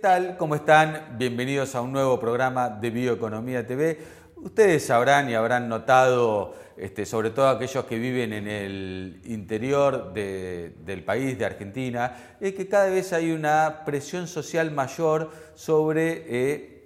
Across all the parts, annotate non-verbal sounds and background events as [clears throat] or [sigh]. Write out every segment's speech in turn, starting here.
tal? ¿Cómo están? Bienvenidos a un nuevo programa de Bioeconomía TV. Ustedes sabrán y habrán notado, este, sobre todo aquellos que viven en el interior del país, de Argentina, que cada vez hay una presión social mayor sobre eh,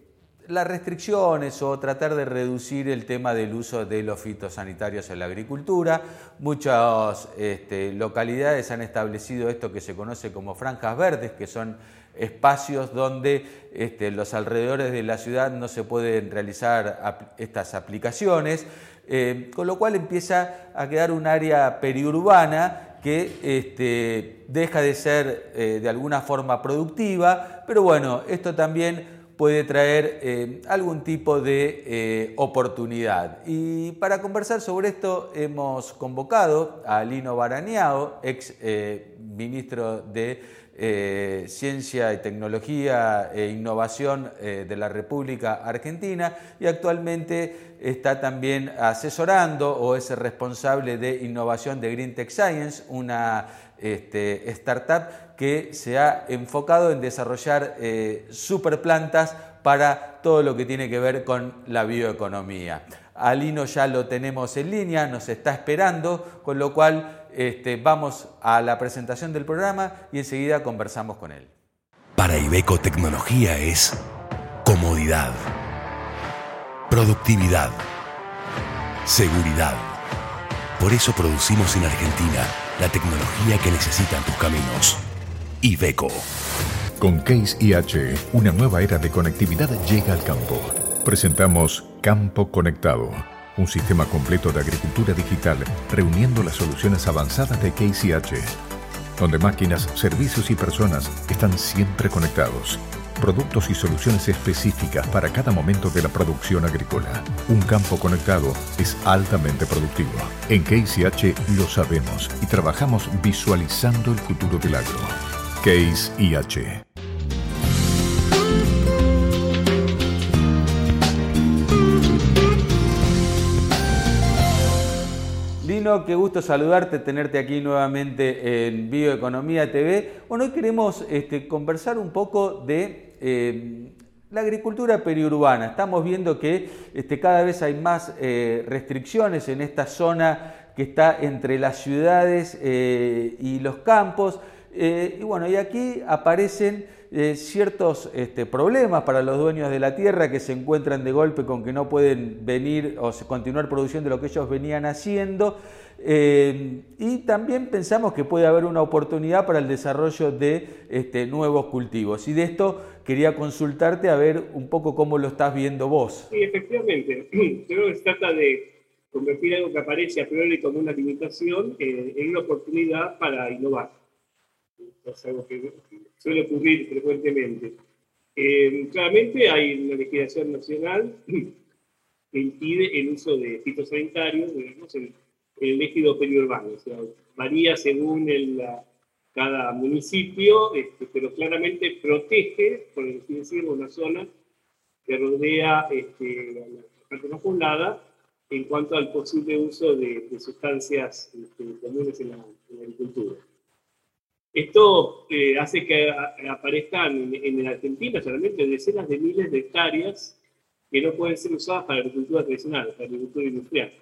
las restricciones o tratar de reducir el tema del uso de los fitosanitarios en la agricultura. Muchas este, localidades han establecido esto que se conoce como franjas verdes, que son espacios donde este, los alrededores de la ciudad no se pueden realizar estas aplicaciones, eh, con lo cual empieza a quedar un área periurbana que este, deja de ser eh, de alguna forma productiva, pero bueno, esto también puede traer eh, algún tipo de oportunidad. Y para conversar sobre esto hemos convocado a Lino Baraneao, ex ministro de Ciencia y Tecnología e Innovación de la República Argentina y actualmente está también asesorando o es responsable de innovación de Green Tech Science, una este, startup que se ha enfocado en desarrollar eh, superplantas para todo lo que tiene que ver con la bioeconomía. Alino ya lo tenemos en línea, nos está esperando, con lo cual este, vamos a la presentación del programa y enseguida conversamos con él. Para Ibeco Tecnología es comodidad, productividad, seguridad. Por eso producimos en Argentina la tecnología que necesitan tus caminos. Iveco. Con Case IH, una nueva era de conectividad llega al campo. Presentamos Campo Conectado, un sistema completo de agricultura digital reuniendo las soluciones avanzadas de IH, donde máquinas, servicios y personas están siempre conectados productos y soluciones específicas para cada momento de la producción agrícola. Un campo conectado es altamente productivo. En Case lo sabemos y trabajamos visualizando el futuro del agro. Case Qué gusto saludarte, tenerte aquí nuevamente en Bioeconomía TV. Bueno, hoy queremos este, conversar un poco de eh, la agricultura periurbana. Estamos viendo que este, cada vez hay más eh, restricciones en esta zona que está entre las ciudades eh, y los campos. y bueno, y aquí aparecen ciertos este, problemas para los dueños de la tierra que se encuentran de golpe con que no pueden venir o continuar produciendo lo que ellos venían haciendo. y también pensamos que puede haber una oportunidad para el desarrollo de este, nuevos cultivos. Y de esto quería consultarte a ver un poco cómo lo estás viendo vos. Sí, efectivamente. [clears throat] creo que se trata de convertir algo que aparece a priori como una limitación eh, en una oportunidad para innovar. Es algo que suele ocurrir frecuentemente. Eh, claramente hay una legislación nacional [clears throat] que impide el uso de fitosanitarios digamos, en, el ejido periurbano. O sea, varía según el, cada municipio, este, pero claramente protege, por decirlo, una zona que rodea este, la, parte no poblada en cuanto al posible uso de, sustancias este, comunes en la, agricultura. Esto eh, hace que aparezcan en, en, Argentina solamente decenas de miles de hectáreas que no pueden ser usadas para agricultura tradicional, para agricultura industrial.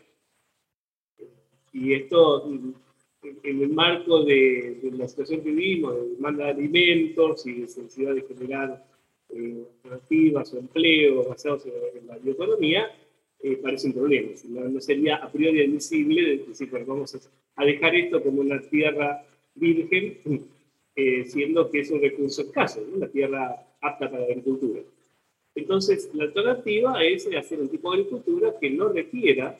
Y esto en el marco de, la situación que vivimos, de demanda de alimentos y de necesidad de generar eh, o empleos basados en, la bioeconomía, eh, parece un problema. No, sería a priori admisible decir, bueno, vamos a dejar esto como una tierra virgen, eh, siendo que es un recurso escaso, una tierra apta para la agricultura. Entonces, la alternativa es hacer un tipo de agricultura que no requiera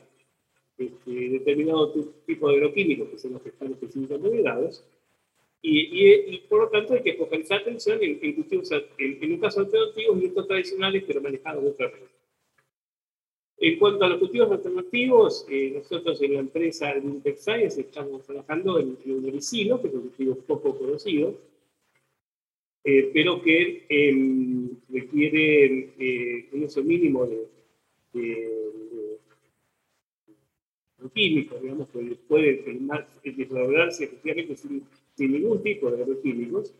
este, determinado tipo de agroquímicos, que son los que están específicamente liberados, y, y, por lo tanto hay que focalizar atención en, en cultivos, en, un caso alternativo, minutos tradicionales, pero manejados de otra manera. En cuanto a los cultivos alternativos, eh, nosotros en la empresa Intec Science estamos trabajando en, un oricino, que es un cultivo poco conocido, eh, pero que em, requiere eh, un uso mínimo de, químicos, digamos, que puede desarrollarse efectivamente sin, sin, ningún tipo de agroquímicos,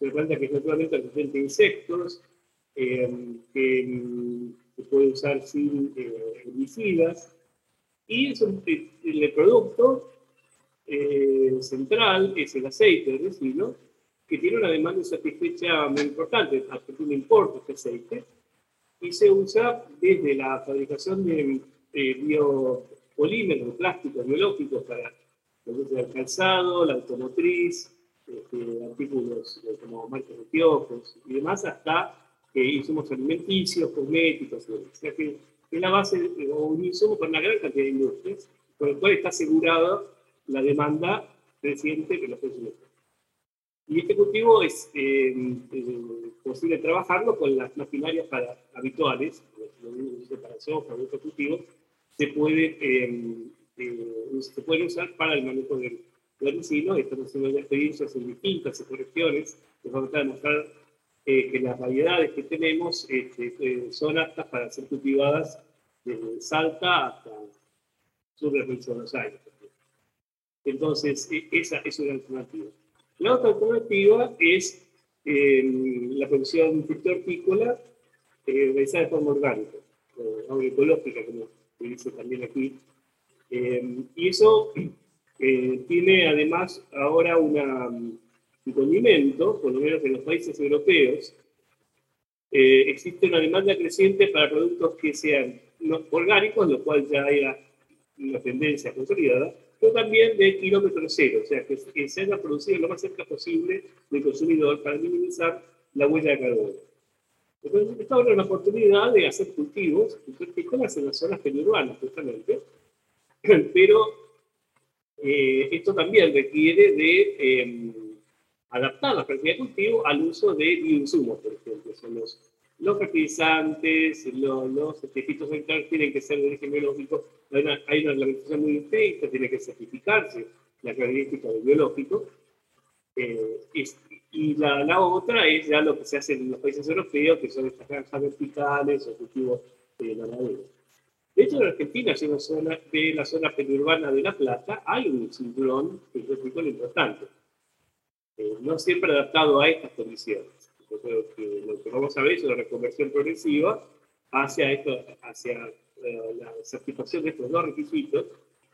Se planta que es naturalmente resistente insectos, eh, que mm, se puede usar sin eh, herbicidas, y el producto central es el aceite de resino, que tiene una demanda satisfecha muy importante, no importa este aceite, y se usa desde la fabricación de biopolímeros, plásticos biológicos para el calzado, la automotriz, este, artículos como marcas de piojos y demás, hasta que insumos alimenticios, cosméticos, o sea que es la base o un insumo para una gran cantidad de industrias, con el cual está asegurada la demanda creciente de los consumidores. Y este cultivo es eh, eh, posible trabajarlo con las maquinarias para, habituales, de separación, para otros cultivos, se puede, eh, se puede usar para el manejo del, del resino. Estamos haciendo ya experiencias en distintas regiones que vamos a demostrar que las variedades que tenemos este, son aptas para ser cultivadas desde Salta hasta sur de Buenos Aires. Entonces, e, esa es una alternativa. La otra alternativa es eh, la producción hortícola eh, realizada de forma orgánica, o agroecológica, como se dice también aquí. Eh, y eso eh, tiene además ahora una, un condimento, por lo menos en los países europeos, existe una demanda creciente para productos que sean orgánicos, lo cual ya era una tendencia consolidada, también de kilómetro cero, o sea, que, se haya producido lo más cerca posible del consumidor para minimizar la huella de carbono. Entonces, esta es una oportunidad de hacer cultivos, cultivos en las zonas periurbanas, justamente, [clears throat] pero eh, esto también requiere de em, adaptar la práctica de cultivo al uso de bioinsumos, por ejemplo, son los los fertilizantes, los, los certificados sanitarios tienen que ser de origen biológico. Hay una, hay una reglamentación muy estricta, tiene que certificarse la característica del biológico. Eh, y la, la, otra es ya lo que se hace en los países europeos, que son estas granjas verticales o cultivos de ganaderos. De hecho, en Argentina, en la zona, de la zona periurbana de La Plata, hay un cinturón geográfico importante, eh, no siempre adaptado a estas condiciones que lo que vamos a ver es una reconversión progresiva hacia, esto, hacia eh, la satisfacción de estos dos requisitos.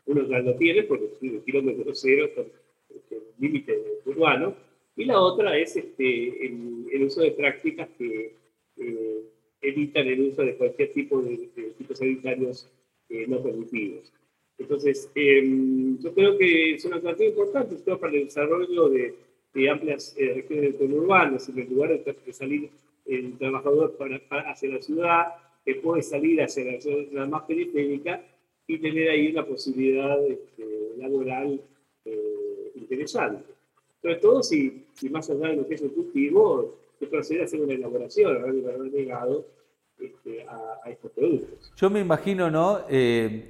Uno ya lo tiene porque el kilómetro cero este, el límite urbano, y la otra es este, el, uso de prácticas que eh, evitan el uso de cualquier tipo de, tipos sanitarios eh, no permitidos. Entonces, em, yo creo que es una alternativa importante para el desarrollo de de amplias eh, regiones urbanas, en lugar de salir el trabajador para, hacia la ciudad, que puede salir hacia la zona más periférica y tener ahí una posibilidad este, laboral eh, interesante. Sobre todo si, si, más allá de lo que es el cultivo, se procede a hacer una elaboración, haber valor negado este, a, estos productos. Yo me imagino, ¿no? Eh,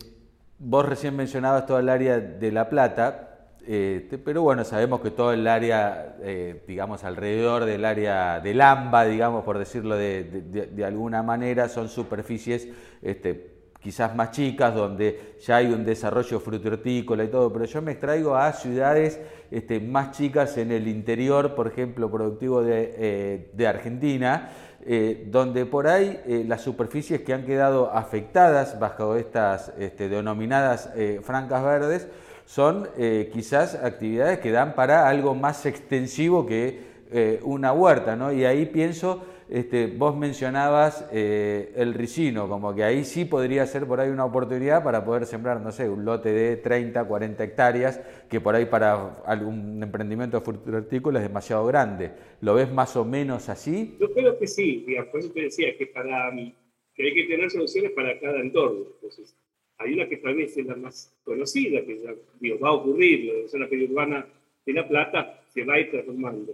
vos recién mencionabas todo el área de La Plata, este, pero bueno, sabemos que todo el área, eh, digamos, alrededor del área del AMBA, digamos, por decirlo de, alguna manera, son superficies este, quizás más chicas, donde ya hay un desarrollo frutícola y todo, pero yo me extraigo a ciudades este, más chicas en el interior, por ejemplo, productivo de, eh, Argentina, eh, donde por ahí las superficies que han quedado afectadas bajo estas denominadas francas verdes, son eh, quizás actividades que dan para algo más extensivo que eh, una huerta, ¿no? Y ahí pienso, este, vos mencionabas eh, el ricino, como que ahí sí podría ser por ahí una oportunidad para poder sembrar, no sé, un lote de 30, 40 hectáreas, que por ahí para algún emprendimiento frutícola es demasiado grande. ¿Lo ves más o menos así? Yo creo que sí, por eso te decía que, para, que hay que tener soluciones para cada entorno. Entonces, hay una que tal vez es la más conocida, que ya, va a ocurrir, la zona periurbana de La Plata se va a ir transformando.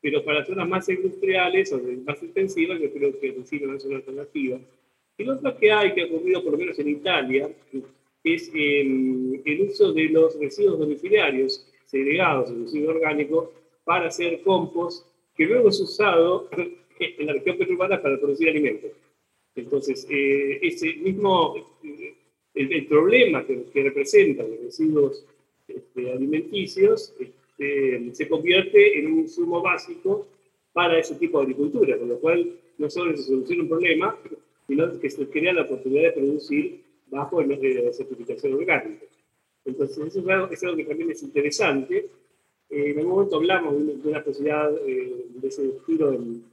Pero para zonas más industriales o más intensivas, yo creo que el no es una alternativa. Y lo otro que hay, que ha ocurrido por lo menos en Italia, es el, el uso de los residuos domiciliarios segregados, el residuo orgánico, para hacer compost, que luego es usado en la región periurbana para producir alimentos. Entonces, eh, ese mismo el, problema que, representan los residuos este, alimenticios este, se convierte en un sumo básico para ese tipo de agricultura, con lo cual no solo se soluciona un problema, sino que se crea la oportunidad de producir bajo el de certificación orgánica. Entonces, eso es algo, es algo que también es interesante. Eh, en algún momento hablamos de una, posibilidad eh, de ese estilo en,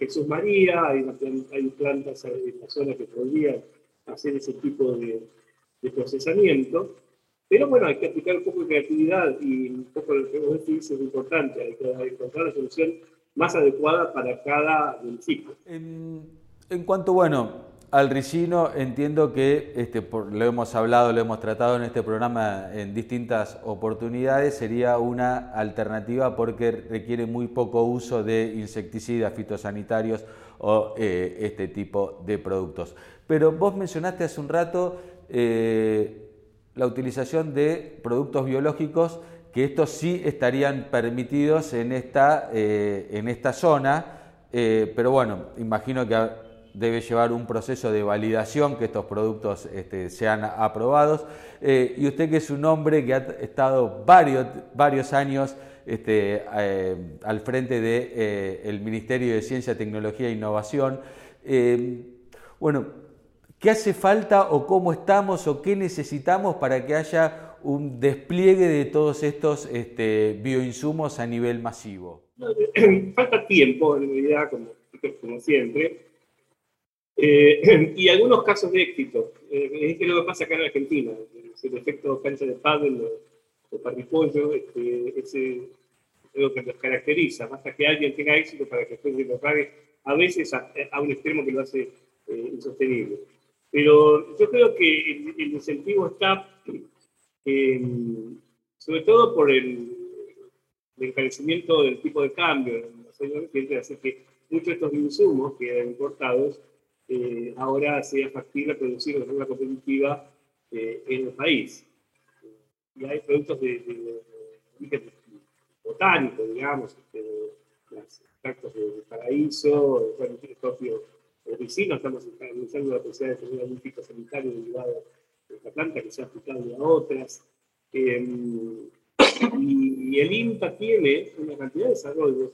Jesús María, hay, hay, plantas en la zona que podrían hacer ese tipo de, de, procesamiento. Pero bueno, hay que aplicar un poco de creatividad y un poco lo que vos decís es importante, hay que encontrar la solución más adecuada para cada municipio. En, en cuanto, bueno, al ricino entiendo que, este, lo hemos hablado, lo hemos tratado en este programa en distintas oportunidades, sería una alternativa porque requiere muy poco uso de insecticidas, fitosanitarios o eh, este tipo de productos. Pero vos mencionaste hace un rato eh, la utilización de productos biológicos que estos sí estarían permitidos en esta, eh, en esta zona, pero bueno, imagino que debe llevar un proceso de validación, que estos productos este, sean aprobados. Eh, y usted que es un hombre que ha estado varios, varios años este, eh, al frente del de, eh, Ministerio de Ciencia, Tecnología e Innovación, bueno, ¿qué hace falta o cómo estamos o qué necesitamos para que haya un despliegue de todos estos este, bioinsumos a nivel masivo? [clears throat] Falta tiempo, en realidad, como, siempre. Eh, [clears throat] y algunos casos de éxito. Eh, es lo que pasa acá en Argentina. el efecto cancha de pádel o, parripollo, este, es lo que nos caracteriza. Basta que alguien tenga éxito para que después lo pague, a veces a, un extremo que lo hace eh, insostenible. Pero yo creo que el, incentivo está, sobre todo por el, encarecimiento del tipo de cambio en los que muchos de estos insumos que eran importados eh, ahora sea factible producir de forma competitiva eh, en el país. Y hay productos de, botánico, digamos, este, los extractos de, paraíso, el propio vecino, estamos analizando la posibilidad de tener algún sanitario derivado de esta planta que sea aplicable a otras. Em, y, el INTA tiene una cantidad de desarrollos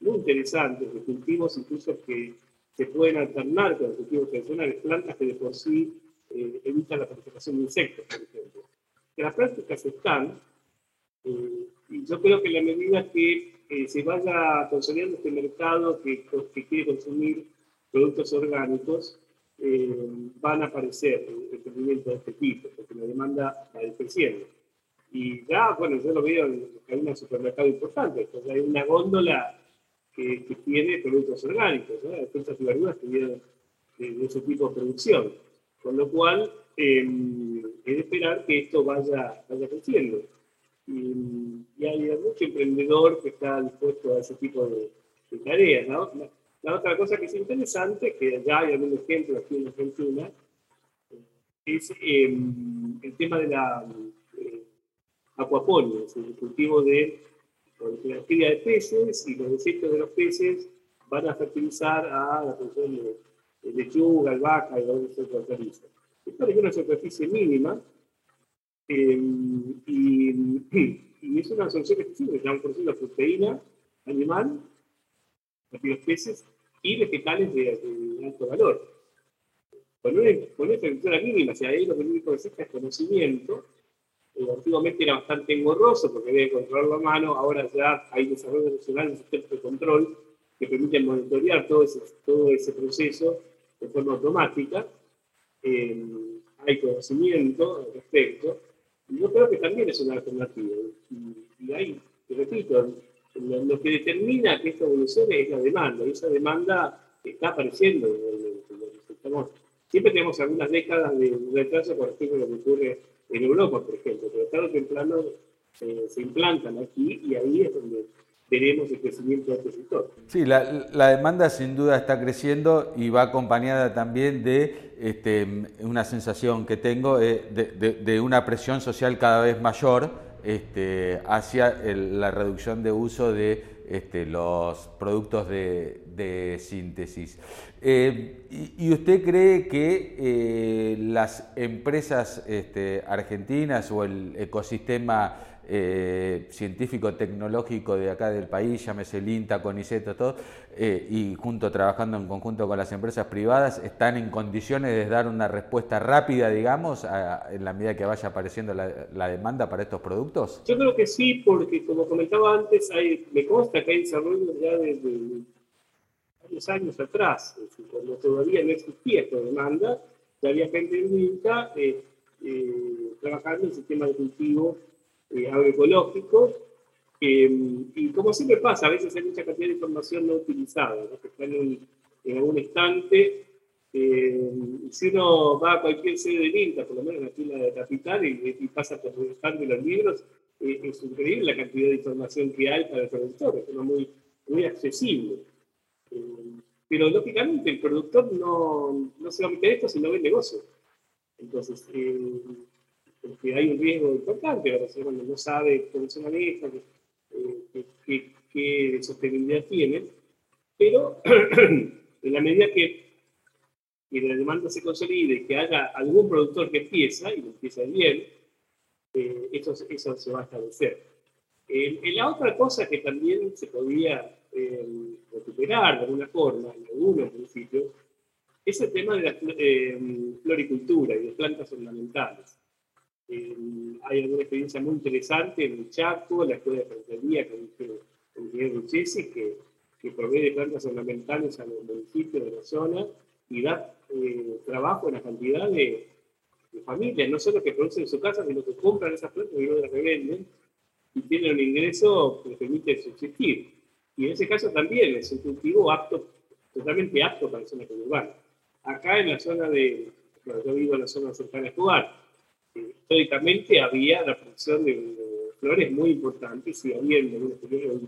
muy interesantes de cultivos incluso que se pueden alternar con los cultivos tradicionales, plantas que de por sí eh, evitan la proliferación de insectos, por ejemplo. Que las prácticas están, eh, y yo creo que en la medida que eh, se vaya consolidando este mercado que, que quiere consumir productos orgánicos, van a aparecer emprendimientos de este tipo, porque la demanda va creciendo. Y ya, bueno, yo lo veo en, en un supermercado importante, entonces hay una góndola que, tiene productos orgánicos, ¿no? frutas y verduras que vienen de, ese tipo de producción. Con lo cual, eh, es de esperar que esto vaya, vaya creciendo. Y, hay mucho emprendedor que está dispuesto a ese tipo de, tareas. ¿no? La, otra cosa que es interesante, que ya hay algún ejemplo aquí en Argentina, es em, el tema de la eh, acuaponia, el cultivo de la cría de peces y los desechos de los peces van a fertilizar a la producción de, lechuga, albahaca y otras hortalizas. Esto es una superficie mínima eh, y, y, es una solución específica, estamos produciendo proteína animal, los peces y vegetales de, alto valor. Con una, con una estructura mínima, sea, ahí lo único que necesita es conocimiento eh, antiguamente era bastante engorroso porque había que controlarlo a mano, ahora ya hay desarrollo nacional de sistemas de control que permiten monitorear todo ese, todo ese proceso de forma automática. Eh, hay conocimiento al respecto. Y yo creo que también es una alternativa. Y, y hay, repito, lo, que determina que esto evolucione es la demanda, y esa demanda está apareciendo. siempre tenemos algunas décadas de retraso con respecto a lo que ocurre en Europa, por ejemplo, pero tarde o temprano eh, se implantan aquí y ahí es donde veremos el crecimiento de este sector. Sí, la, la, demanda sin duda está creciendo y va acompañada también de este, una sensación que tengo eh, de, de, una presión social cada vez mayor este, hacia la reducción de uso de este, los productos de, de síntesis. Eh, y, usted cree que eh, las empresas este, argentinas o el ecosistema eh, científico-tecnológico de acá del país, llámese el INTA, CONICET, todo, y junto trabajando en conjunto con las empresas privadas, están en condiciones de dar una respuesta rápida, digamos, en la medida que vaya apareciendo la, demanda para estos productos? Yo creo que sí, porque como comentaba antes, hay, me consta que hay desarrollo ya desde años atrás, cuando todavía no existía esta demanda, ya había gente en INTA eh, eh, trabajando en sistemas de cultivo eh, agroecológicos. y como siempre pasa, a veces hay mucha cantidad de información no utilizada, que está en, algún estante. si uno va a cualquier sede de INTA, por lo menos aquí en la capital, y, pasa por el estante de los libros, es increíble la cantidad de información que hay para el productor, es muy, muy accesible. Pero lógicamente el productor no, no se va a meter esto si no ve negocio. Entonces, eh, porque hay un riesgo importante, la persona cuando no sabe cómo se maneja, eh, qué, sostenibilidad tiene, pero [clears throat] en la medida que, que, la demanda se consolide que haya algún productor que empieza, y lo empieza bien, eh, eso, eso se va a establecer. la otra cosa que también se podía eh, recuperar de alguna forma, en algunos municipios, es el tema de la eh, floricultura y de plantas ornamentales. Eh, hay alguna experiencia muy interesante en el Chaco, la Escuela de Plantería con el ingeniero Ruchesi, que, que provee de plantas ornamentales a los municipios de la zona y da trabajo a una cantidad de, familias, no solo que producen en su casa, sino que compran esas plantas y luego las revenden y tienen un ingreso que les permite subsistir. Y en ese caso también es un cultivo apto, totalmente apto para la zona conurbana. Acá en la zona de, bueno, yo vivo en la zona cercana a Escobar, eh, históricamente había la producción de, flores muy importante, y había en algunos periodos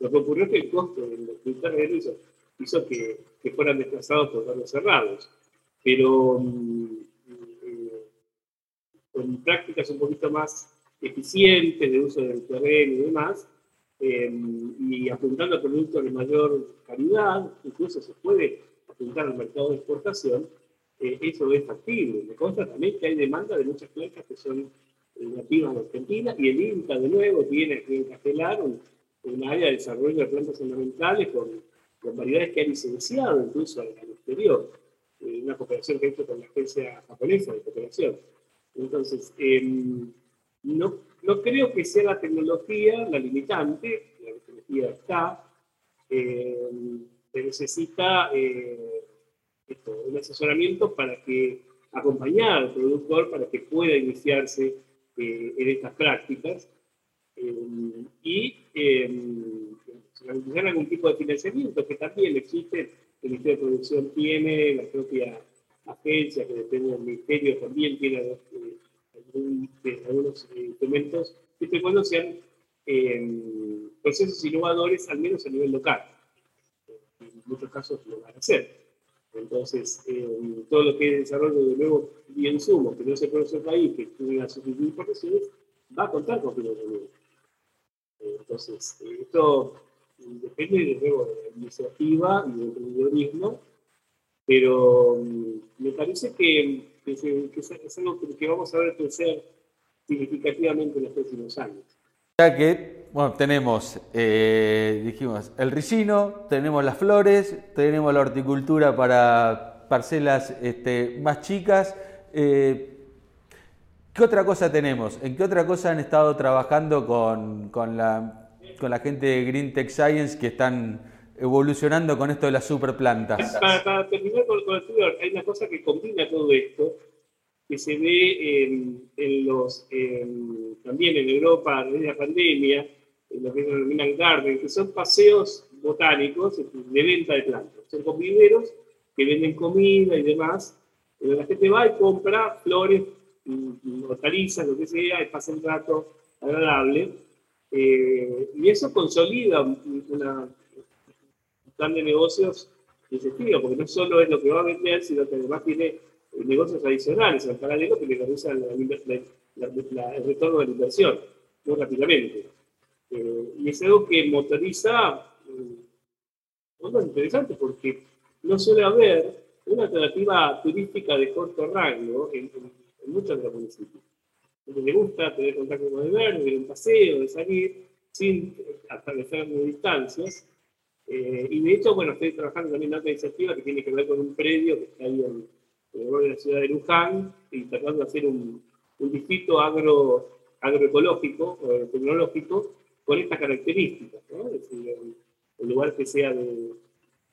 Lo que ocurrió es que el costo de los productores hizo, hizo que, que, fueran desplazados por barrios cerrados. Pero mm, eh, con prácticas un poquito más eficientes de uso del terreno y demás, eh, y apuntando a productos de mayor calidad, incluso se puede apuntar al mercado de exportación, eh, eso es factible. Me consta también que hay demanda de muchas plantas que son eh, nativas de Argentina y el INTA de nuevo tiene que encastelar un, área de desarrollo de plantas ornamentales con, con variedades que ha licenciado incluso al, exterior, una cooperación que ha hecho con la agencia japonesa de cooperación. Entonces, em, no no creo que sea la tecnología la limitante, la tecnología está, eh, se necesita eh, un asesoramiento para que acompañar al productor para que pueda iniciarse eh, en estas prácticas y realizar algún tipo de financiamiento que también existe, el Ministerio de Producción tiene, la propia agencia que depende del Ministerio también tiene algunos eh, instrumentos, siempre y cuando sean eh, procesos innovadores, al menos a nivel local. En muchos casos lo van a hacer. Entonces, eh, todo lo que es desarrollo de nuevos insumos que no se produce en el país, que tienen sustituir importaciones, va a contar con financiamiento. Entonces, esto depende de nuevo de la iniciativa y del emprendedorismo, pero mm, me parece que que, es, algo que, vamos a ver crecer significativamente en los próximos años. Ya que, bueno, tenemos, eh, dijimos, el ricino, tenemos las flores, tenemos la horticultura para parcelas este, más chicas. Eh, ¿Qué otra cosa tenemos? ¿En qué otra cosa han estado trabajando con, con, la, con la gente de Green Tech Science que están evolucionando con esto de las superplantas? Para, terminar con, el estudio, hay una cosa que combina todo esto, que se ve en, los, también en Europa desde la pandemia, en lo que se denominan garden, que son paseos botánicos de venta de plantas. Son conviveros que venden comida y demás, donde la gente va y compra flores, hortalizas, lo que sea, y pasa un rato agradable. Eh, y eso consolida una, plan de negocios efectivo, porque no solo es lo que va a vender, sino que además tiene eh, negocios adicionales al paralelo que le realizan el retorno de la inversión muy rápidamente. Eh, y es algo que motoriza eh, cosas interesantes porque no suele haber una alternativa turística de corto rango en, muchos de los municipios. Porque le gusta tener contacto con el verde, de un paseo, de salir, sin establecer distancias. Eh, y de hecho, bueno, estoy trabajando también en otra iniciativa que tiene que ver con un predio que está ahí en, de la ciudad de Luján y tratando de hacer un, distrito agro, agroecológico o tecnológico con estas características. ¿no? Un lugar que sea de,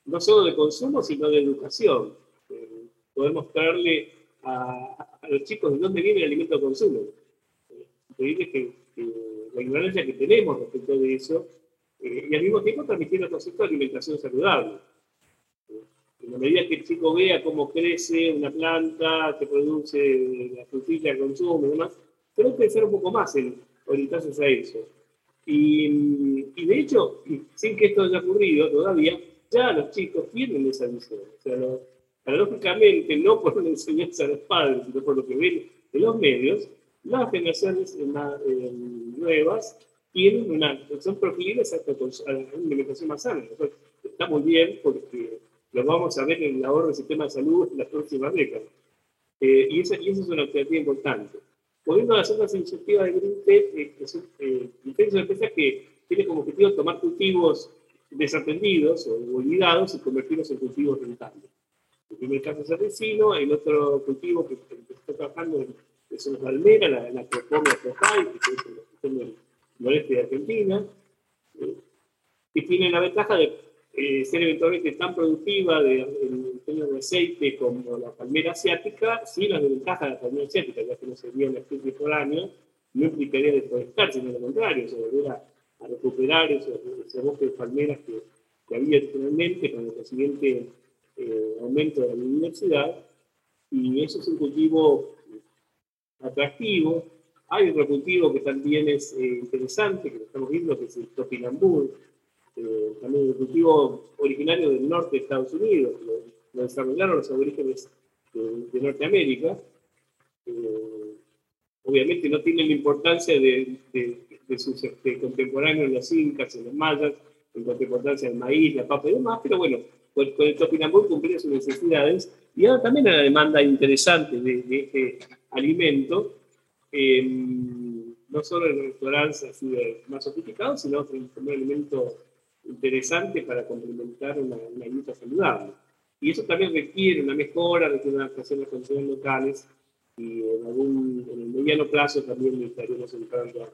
no solo de consumo, sino de educación. Eh, poder a, los chicos de dónde viene el alimento de consumo. Eh, que, la ignorancia que tenemos respecto de eso, eh, y al mismo tiempo transmitir el concepto de alimentación saludable. En la medida que el chico vea cómo crece una planta, que produce la frutilla, el consumo y demás, creo que ser un poco más en orientarse a eso. Y, y, de hecho, sin que esto haya ocurrido todavía, ya los chicos tienen esa visión. O sea, paradójicamente, no por una enseñanza de los padres, sino por lo que ven en los medios, las generaciones eh, nuevas tienen una, son proclives a, una alimentación más sana. está muy bien porque lo vamos a ver en el ahorro del sistema de salud en las próximas décadas. Eh, y, esa, y esa es una alternativa importante. Volviendo a las otras iniciativas de Greenpeace, eh, que son, eh, es una empresa que tiene como objetivo tomar cultivos desaprendidos o olvidados y convertirlos en cultivos rentables. El primer caso es el vecino, el otro cultivo que, que está trabajando es una palmera, la, la Proponia que es en el noreste de Argentina, eh, y tiene la ventaja de eh, ser eventualmente tan productiva de, en términos de aceite como la palmera asiática, sí la desventaja de la palmera asiática, ya que no sería una especie por año, no implicaría deforestar, sino lo contrario, se volver a, recuperar esos, esos, bosques de palmeras que, que había originalmente con el siguiente eh, aumento de la biodiversidad, y eso es un cultivo atractivo. Hay otro cultivo que también es eh, interesante, que lo estamos viendo, que es el topinambur, eh, también el cultivo originario del norte de Estados Unidos, lo, desarrollaron los aborígenes de, Norteamérica. Eh, obviamente no tiene la importancia de, sus este, contemporáneos, los incas, los mayas, en cuanto a importancia del maíz, la papa y demás, pero bueno, con, el topinambur cumplía sus necesidades y ahora también hay una demanda interesante de, este alimento. No solo en restaurantes así de más sofisticados, sino como un alimento interesante para complementar una, una dieta saludable. Y eso también requiere una mejora, requiere una adaptación de las condiciones locales y en, algún, en el mediano plazo también estaríamos entrando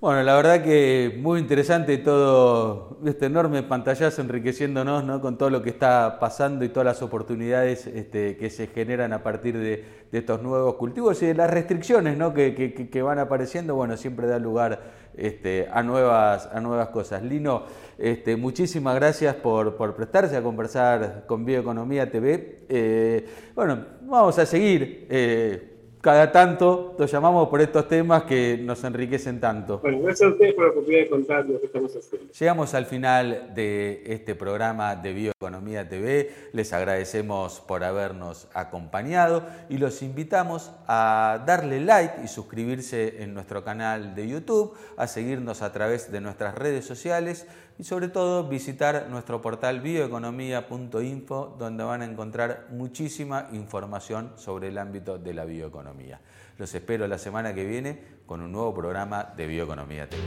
bueno, la verdad que muy interesante todo este enorme pantallazo enriqueciéndonos ¿no? con todo lo que está pasando y todas las oportunidades este, que se generan a partir de, estos nuevos cultivos y de las restricciones ¿no? que, que, van apareciendo, bueno, siempre da lugar este, a, nuevas, a nuevas cosas. Lino, este, muchísimas gracias por, por, prestarse a conversar con Bioeconomía TV. Eh, bueno, vamos a seguir. Eh, cada tanto lo llamamos por estos temas que nos enriquecen tanto. Bueno, gracias a ustedes por la oportunidad de contar lo que estamos haciendo. Llegamos al final de este programa de Bioeconomía TV. Les agradecemos por habernos acompañado y los invitamos a darle like y suscribirse en nuestro canal de YouTube, a seguirnos a través de nuestras redes sociales y sobre todo visitar nuestro portal bioeconomía.info donde van a encontrar muchísima información sobre el ámbito de la bioeconomía. Los espero la semana que viene con un nuevo programa de Bioeconomía TV.